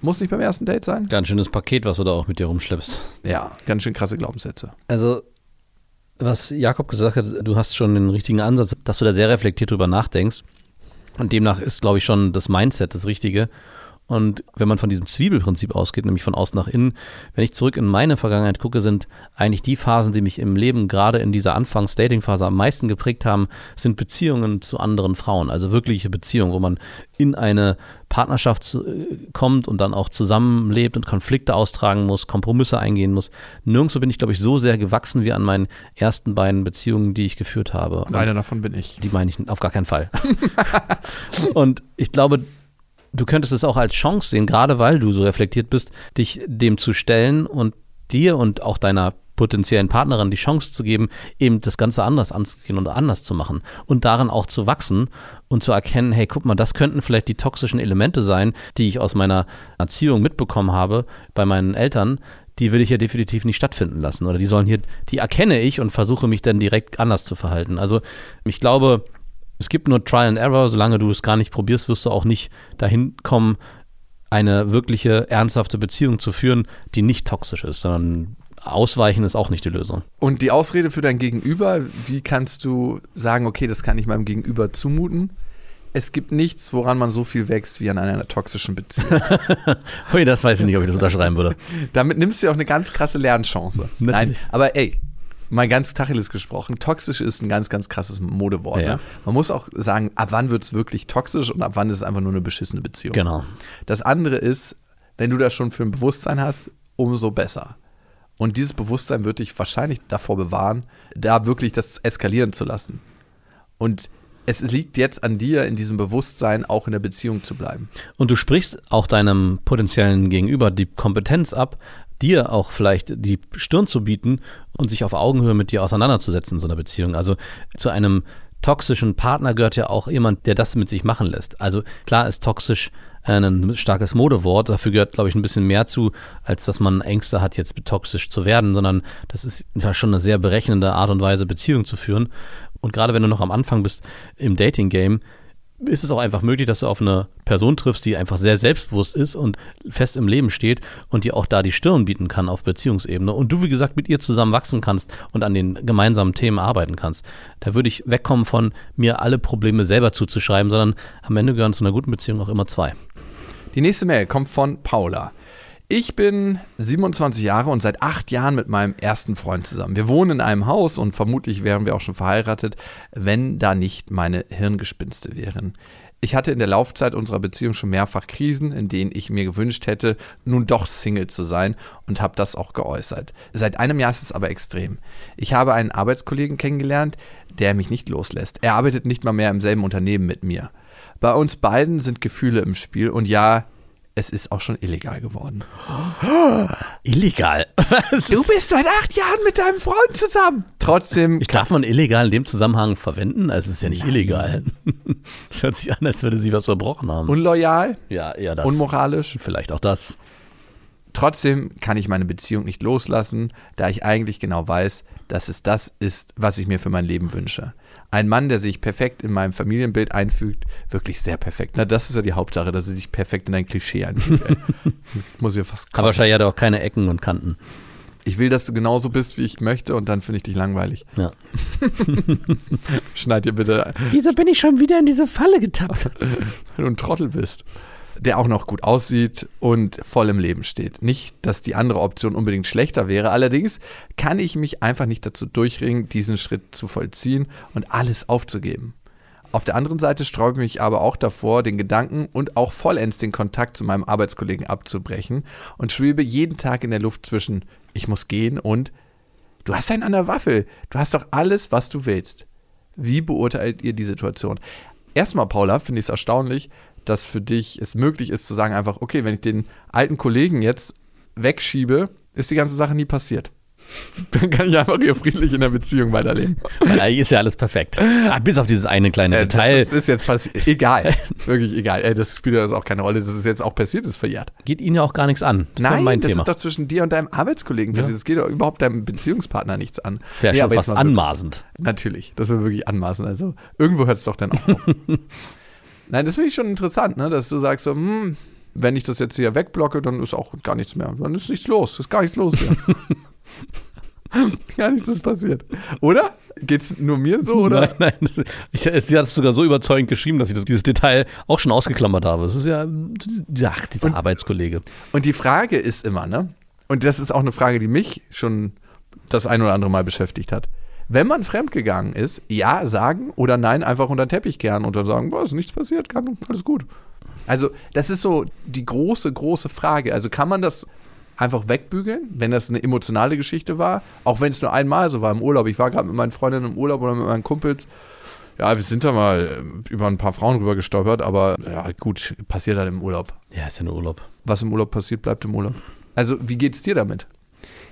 Muss nicht beim ersten Date sein. Ganz schönes Paket, was du da auch mit dir rumschleppst. Ja, ganz schön krasse Glaubenssätze. Also, was Jakob gesagt hat, du hast schon den richtigen Ansatz, dass du da sehr reflektiert drüber nachdenkst. Und demnach ist, glaube ich, schon das Mindset das Richtige. Und wenn man von diesem Zwiebelprinzip ausgeht, nämlich von außen nach innen, wenn ich zurück in meine Vergangenheit gucke, sind eigentlich die Phasen, die mich im Leben gerade in dieser Anfangs-Dating-Phase am meisten geprägt haben, sind Beziehungen zu anderen Frauen. Also wirkliche Beziehungen, wo man in eine Partnerschaft äh, kommt und dann auch zusammenlebt und Konflikte austragen muss, Kompromisse eingehen muss. Nirgendwo bin ich, glaube ich, so sehr gewachsen wie an meinen ersten beiden Beziehungen, die ich geführt habe. Und einer davon bin ich. Die meine ich auf gar keinen Fall. und ich glaube, du könntest es auch als Chance sehen, gerade weil du so reflektiert bist, dich dem zu stellen und dir und auch deiner potenziellen Partnerin die Chance zu geben, eben das Ganze anders anzugehen und anders zu machen und darin auch zu wachsen und zu erkennen, hey, guck mal, das könnten vielleicht die toxischen Elemente sein, die ich aus meiner Erziehung mitbekommen habe bei meinen Eltern, die will ich ja definitiv nicht stattfinden lassen oder die sollen hier, die erkenne ich und versuche mich dann direkt anders zu verhalten. Also ich glaube, es gibt nur Trial and Error, solange du es gar nicht probierst, wirst du auch nicht dahin kommen, eine wirkliche, ernsthafte Beziehung zu führen, die nicht toxisch ist, sondern Ausweichen ist auch nicht die Lösung. Und die Ausrede für dein Gegenüber, wie kannst du sagen, okay, das kann ich meinem Gegenüber zumuten? Es gibt nichts, woran man so viel wächst wie an einer toxischen Beziehung. Hui, das weiß ich nicht, ob ich das unterschreiben würde. Damit nimmst du auch eine ganz krasse Lernchance. Nein, aber ey, mal ganz Tacheles gesprochen, toxisch ist ein ganz, ganz krasses Modewort. Ja. Ne? Man muss auch sagen, ab wann wird es wirklich toxisch und ab wann ist es einfach nur eine beschissene Beziehung. Genau. Das andere ist, wenn du das schon für ein Bewusstsein hast, umso besser. Und dieses Bewusstsein wird dich wahrscheinlich davor bewahren, da wirklich das eskalieren zu lassen. Und es liegt jetzt an dir, in diesem Bewusstsein auch in der Beziehung zu bleiben. Und du sprichst auch deinem potenziellen Gegenüber die Kompetenz ab, dir auch vielleicht die Stirn zu bieten und sich auf Augenhöhe mit dir auseinanderzusetzen in so einer Beziehung. Also zu einem toxischen Partner gehört ja auch jemand, der das mit sich machen lässt. Also klar ist toxisch ein starkes Modewort, dafür gehört, glaube ich, ein bisschen mehr zu, als dass man Ängste hat, jetzt toxisch zu werden, sondern das ist ja schon eine sehr berechnende Art und Weise, Beziehung zu führen. Und gerade wenn du noch am Anfang bist im Dating-Game, ist es auch einfach möglich, dass du auf eine Person triffst, die einfach sehr selbstbewusst ist und fest im Leben steht und dir auch da die Stirn bieten kann auf Beziehungsebene und du, wie gesagt, mit ihr zusammen wachsen kannst und an den gemeinsamen Themen arbeiten kannst. Da würde ich wegkommen von mir alle Probleme selber zuzuschreiben, sondern am Ende gehören zu einer guten Beziehung auch immer zwei. Die nächste Mail kommt von Paula. Ich bin 27 Jahre und seit acht Jahren mit meinem ersten Freund zusammen. Wir wohnen in einem Haus und vermutlich wären wir auch schon verheiratet, wenn da nicht meine Hirngespinste wären. Ich hatte in der Laufzeit unserer Beziehung schon mehrfach Krisen, in denen ich mir gewünscht hätte, nun doch Single zu sein und habe das auch geäußert. Seit einem Jahr ist es aber extrem. Ich habe einen Arbeitskollegen kennengelernt, der mich nicht loslässt. Er arbeitet nicht mal mehr im selben Unternehmen mit mir. Bei uns beiden sind Gefühle im Spiel und ja, es ist auch schon illegal geworden. Illegal. Was Du ist- bist seit acht Jahren mit deinem Freund zusammen. Trotzdem, Ich darf man illegal in dem Zusammenhang verwenden? Also es ist ja nicht illegal. Es hört sich an, als würde sie was verbrochen haben. unloyal, ja, eher das. unmoralisch. Vielleicht auch das. Trotzdem kann ich meine Beziehung nicht loslassen, da ich eigentlich genau weiß, dass es das ist, was ich mir für mein Leben wünsche. Ein Mann, der sich perfekt in meinem Familienbild einfügt, wirklich sehr perfekt. Na, das ist ja die Hauptsache, dass er sich perfekt in ein Klischee einfügt. Muss ich fast Aber kotzen. wahrscheinlich hat er auch keine Ecken und Kanten. Ich will, dass du genauso bist, wie ich möchte, und dann finde ich dich langweilig. Ja. Schneid dir bitte, Wieso bin ich schon wieder in diese Falle getappt? wenn du ein Trottel bist. Der auch noch gut aussieht und voll im Leben steht. Nicht, dass die andere Option unbedingt schlechter wäre. Allerdings kann ich mich einfach nicht dazu durchringen, diesen Schritt zu vollziehen und alles aufzugeben. Auf der anderen Seite sträube ich mich aber auch davor, den Gedanken und auch vollends den Kontakt zu meinem Arbeitskollegen abzubrechen und schwebe jeden Tag in der Luft zwischen ich muss gehen und du hast einen an der Waffel. Du hast doch alles, was du willst. Wie beurteilt ihr die Situation? Erstmal, Paula, finde ich es erstaunlich, dass für dich es möglich ist zu sagen einfach, okay, wenn ich den alten Kollegen jetzt wegschiebe, ist die ganze Sache nie passiert. Dann kann ich einfach hier friedlich in der Beziehung weiterleben. Weil eigentlich ist ja alles perfekt. Ah, bis auf dieses eine kleine Äh, Detail. Das ist jetzt passiert. Egal. Wirklich egal. Ey, das spielt ja auch keine Rolle. Das ist jetzt auch passiert, ist verjährt. Geht Ihnen ja auch gar nichts an. Das ist ja Nein, mein das Thema. ist doch zwischen dir und deinem Arbeitskollegen passiert. Das geht doch überhaupt deinem Beziehungspartner nichts an. Wäre Nee, schon fast mal wirklich- anmaßend. Natürlich, das will wirklich anmaßen. Also irgendwo hört es doch dann auch auf. Nein, das finde ich schon interessant, ne? dass du sagst so, hm, wenn ich das jetzt hier wegblocke, dann ist auch gar nichts mehr. Dann ist nichts los, ist gar nichts los hier. gar nichts ist passiert. Oder? Geht's nur mir so, oder? Nein, nein. Ich, sie hat es sogar so überzeugend geschrieben, dass ich das, dieses Detail auch schon ausgeklammert habe. Das ist ja, ach, dieser Arbeitskollege. Und die Frage ist immer, ne? Und das ist auch eine Frage, die mich schon das ein oder andere Mal beschäftigt hat. Wenn man fremdgegangen ist, ja sagen oder nein, einfach unter den Teppich kehren und dann sagen, boah, ist nichts passiert, kann, alles gut. Also, das ist so die große, große Frage. Also, kann man das einfach wegbügeln, wenn das eine emotionale Geschichte war? Auch wenn es nur einmal so war im Urlaub. Ich war gerade mit meinen Freundinnen im Urlaub oder mit meinen Kumpels. Ja, wir sind da mal äh, über ein paar Frauen rüber gestolpert, aber ja, gut, passiert halt im Urlaub Ja, ist ja nur Urlaub. was im Urlaub passiert, bleibt im Urlaub. Also, wie geht's dir damit?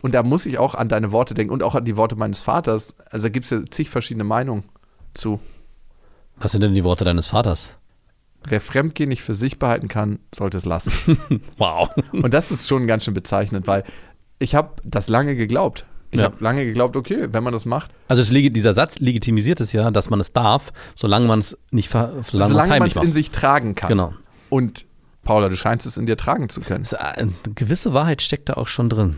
Und da muss ich auch an deine Worte denken und auch an die Worte meines Vaters. Also, da gibt es ja zig verschiedene Meinungen zu. Was sind denn die Worte deines Vaters? Wer Fremdgehen nicht für sich behalten kann, sollte es lassen. Wow. und das ist schon ganz schön bezeichnend, weil ich habe das lange geglaubt. Ich Ja. habe lange geglaubt, okay, wenn man das macht, Also dieser Satz legitimisiert es ja, dass man es darf, solange man es nicht ver solange, solange man es in sich tragen kann. Genau. Und Paula, du scheinst es in dir tragen zu können. Es, äh, Eine gewisse Wahrheit steckt da auch schon drin.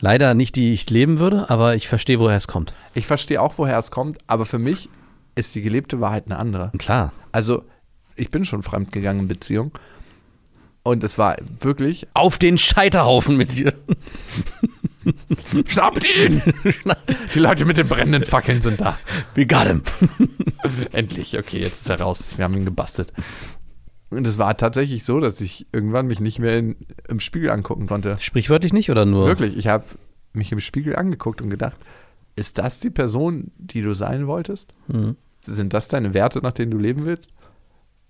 Leider nicht, die ich leben würde, aber ich verstehe, woher es kommt. Ich verstehe auch, woher es kommt, aber für mich ist die gelebte Wahrheit eine andere. Klar. Also, ich bin schon fremdgegangen in Beziehung. Und es war wirklich. Auf den Scheiterhaufen mit dir. Schnappt ihn! Die Leute mit den brennenden Fackeln sind da. We got him. Endlich, okay, jetzt ist er raus. Wir haben ihn gebastelt. Und es war tatsächlich so, dass ich irgendwann mich nicht mehr in, im Spiegel angucken konnte. Sprichwörtlich nicht oder nur? Wirklich, ich habe mich im Spiegel angeguckt und gedacht, ist das die Person, die du sein wolltest? Mhm. Sind das deine Werte, nach denen du leben willst?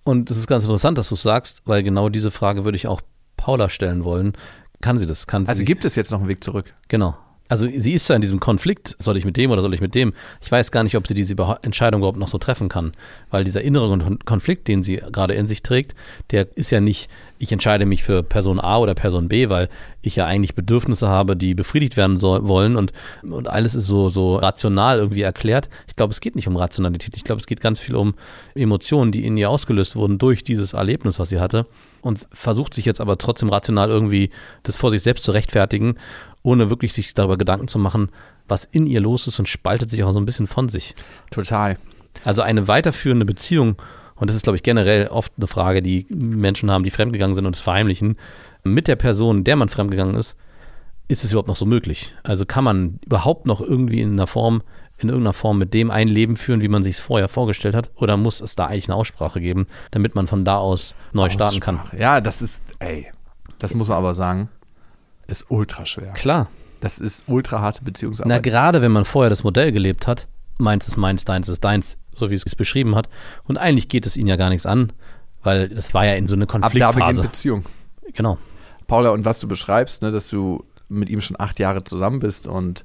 Und es ist ganz interessant, dass du es sagst, weil genau diese Frage würde ich auch Paula stellen wollen. Kann sie das? Kann sie Also gibt es jetzt noch einen Weg zurück? Genau. Also sie ist ja in diesem Konflikt, soll ich mit dem oder soll ich mit dem? Ich weiß gar nicht, ob sie diese Entscheidung überhaupt noch so treffen kann, weil dieser innere Konflikt, den sie gerade in sich trägt, der ist ja nicht, ich entscheide mich für Person A oder Person B, weil ich ja eigentlich Bedürfnisse habe, die befriedigt werden soll, wollen und, und alles ist so, so rational irgendwie erklärt. Ich glaube, es geht nicht um Rationalität. Ich glaube, es geht ganz viel um Emotionen, die in ihr ausgelöst wurden durch dieses Erlebnis, was sie hatte und versucht sich jetzt aber trotzdem rational irgendwie das vor sich selbst zu rechtfertigen ohne wirklich sich darüber Gedanken zu machen, was in ihr los ist und spaltet sich auch so ein bisschen von sich. Total. Also eine weiterführende Beziehung, und das ist, glaube ich, generell oft eine Frage, die Menschen haben, die fremdgegangen sind und es verheimlichen, mit der Person, der man fremdgegangen ist, ist es überhaupt noch so möglich? Also kann man überhaupt noch irgendwie in einer Form, in irgendeiner Form mit dem ein Leben führen, wie man sich es vorher vorgestellt hat? Oder muss es da eigentlich eine Aussprache geben, damit man von da aus neu Aussprache. starten kann? Ja, das ist, ey, das muss man aber sagen ist ultra schwer. Klar. Das ist ultra harte Beziehungsarbeit. Na, gerade wenn man vorher das Modell gelebt hat, meins ist meins, deins ist deins, so wie es es beschrieben hat. Und eigentlich geht es ihnen ja gar nichts an, weil das war ja in so eine Konfliktphase. Ab da beginnt Beziehung. Genau. Paula, und was du beschreibst, ne, dass du mit ihm schon acht Jahre zusammen bist und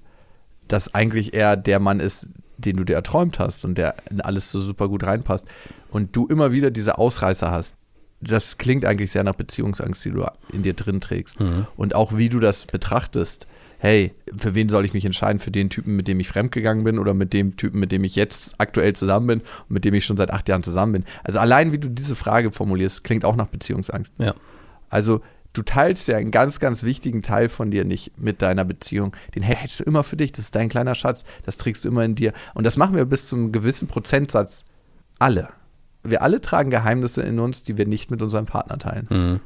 dass eigentlich er der Mann ist, den du dir erträumt hast und der in alles so super gut reinpasst und du immer wieder diese Ausreißer hast, das klingt eigentlich sehr nach Beziehungsangst, die du in dir drin trägst. Mhm. Und auch wie du das betrachtest. Hey, für wen soll ich mich entscheiden? Für den Typen, mit dem ich fremdgegangen bin oder mit dem Typen, mit dem ich jetzt aktuell zusammen bin und mit dem ich schon seit acht Jahren zusammen bin? Also allein, wie du diese Frage formulierst, klingt auch nach Beziehungsangst. Ja. Also du teilst ja einen ganz, ganz wichtigen Teil von dir nicht mit deiner Beziehung. Den hältst du immer für dich. Das ist dein kleiner Schatz. Das trägst du immer in dir. Und das machen wir bis zu einem gewissen Prozentsatz alle wir alle tragen Geheimnisse in uns, die wir nicht mit unserem Partner teilen. Mhm.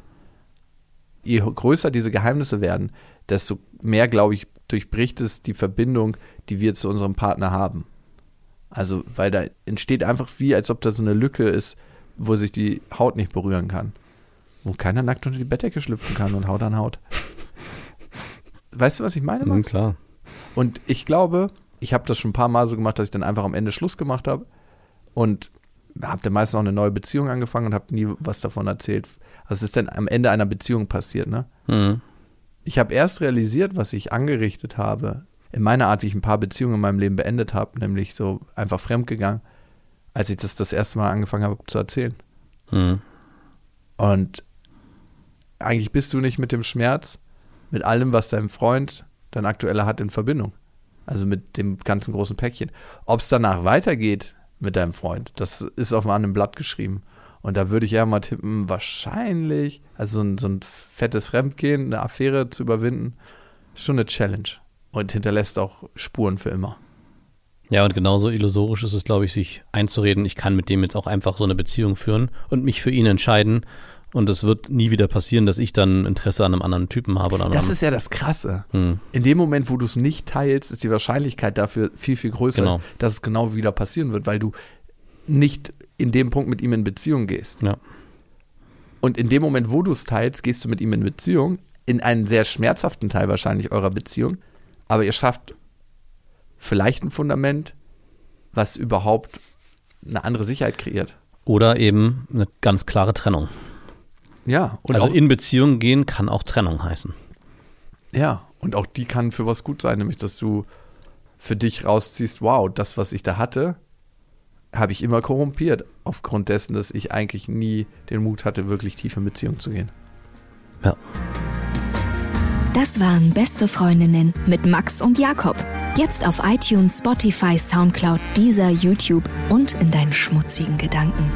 Je größer diese Geheimnisse werden, desto mehr, glaube ich, durchbricht es die Verbindung, die wir zu unserem Partner haben. Also, weil da entsteht einfach wie, als ob da so eine Lücke ist, wo sich die Haut nicht berühren kann. Wo keiner nackt unter die Bettdecke schlüpfen kann und Haut an Haut. Weißt du, was ich meine? Max? Mhm, klar. Und ich glaube, ich habe das schon ein paar Mal so gemacht, dass ich dann einfach am Ende Schluss gemacht habe. Und habt ihr meistens auch eine neue Beziehung angefangen und habt nie was davon erzählt. Was ist denn am Ende einer Beziehung passiert, ne? Mhm. Ich habe erst realisiert, was ich angerichtet habe, in meiner Art, wie ich ein paar Beziehungen in meinem Leben beendet habe, nämlich so einfach fremdgegangen, als ich das das erste Mal angefangen habe zu erzählen. Mhm. Und eigentlich bist du nicht mit dem Schmerz, mit allem, was dein Freund, dein aktueller hat, in Verbindung. Also mit dem ganzen großen Päckchen. Ob es danach weitergeht, mit deinem Freund. Das ist auf einem Blatt geschrieben. Und da würde ich ja mal tippen, wahrscheinlich, also so ein, so ein fettes Fremdgehen, eine Affäre zu überwinden, ist schon eine Challenge und hinterlässt auch Spuren für immer. Ja, und genauso illusorisch ist es, glaube ich, sich einzureden, ich kann mit dem jetzt auch einfach so eine Beziehung führen und mich für ihn entscheiden und es wird nie wieder passieren, dass ich dann Interesse an einem anderen Typen habe. Oder das ist ja das Krasse. Hm. In dem Moment, wo du es nicht teilst, ist die Wahrscheinlichkeit dafür viel, viel größer, genau. dass es genau wieder passieren wird, weil du nicht in dem Punkt mit ihm in Beziehung gehst. Ja. Und in dem Moment, wo du es teilst, gehst du mit ihm in Beziehung, in einen sehr schmerzhaften Teil wahrscheinlich eurer Beziehung, aber ihr schafft vielleicht ein Fundament, was überhaupt eine andere Sicherheit kreiert. Oder eben eine ganz klare Trennung. Ja. Und also in Beziehung gehen kann auch Trennung heißen. Ja, und auch die kann für was gut sein, nämlich dass du für dich rausziehst, wow, das, was ich da hatte, habe ich immer korrumpiert, aufgrund dessen, dass ich eigentlich nie den Mut hatte, wirklich tief in Beziehung zu gehen. Ja. Das waren Beste Freundinnen mit Max und Jakob. Jetzt auf iTunes, Spotify, Soundcloud, dieser YouTube und in deinen schmutzigen Gedanken.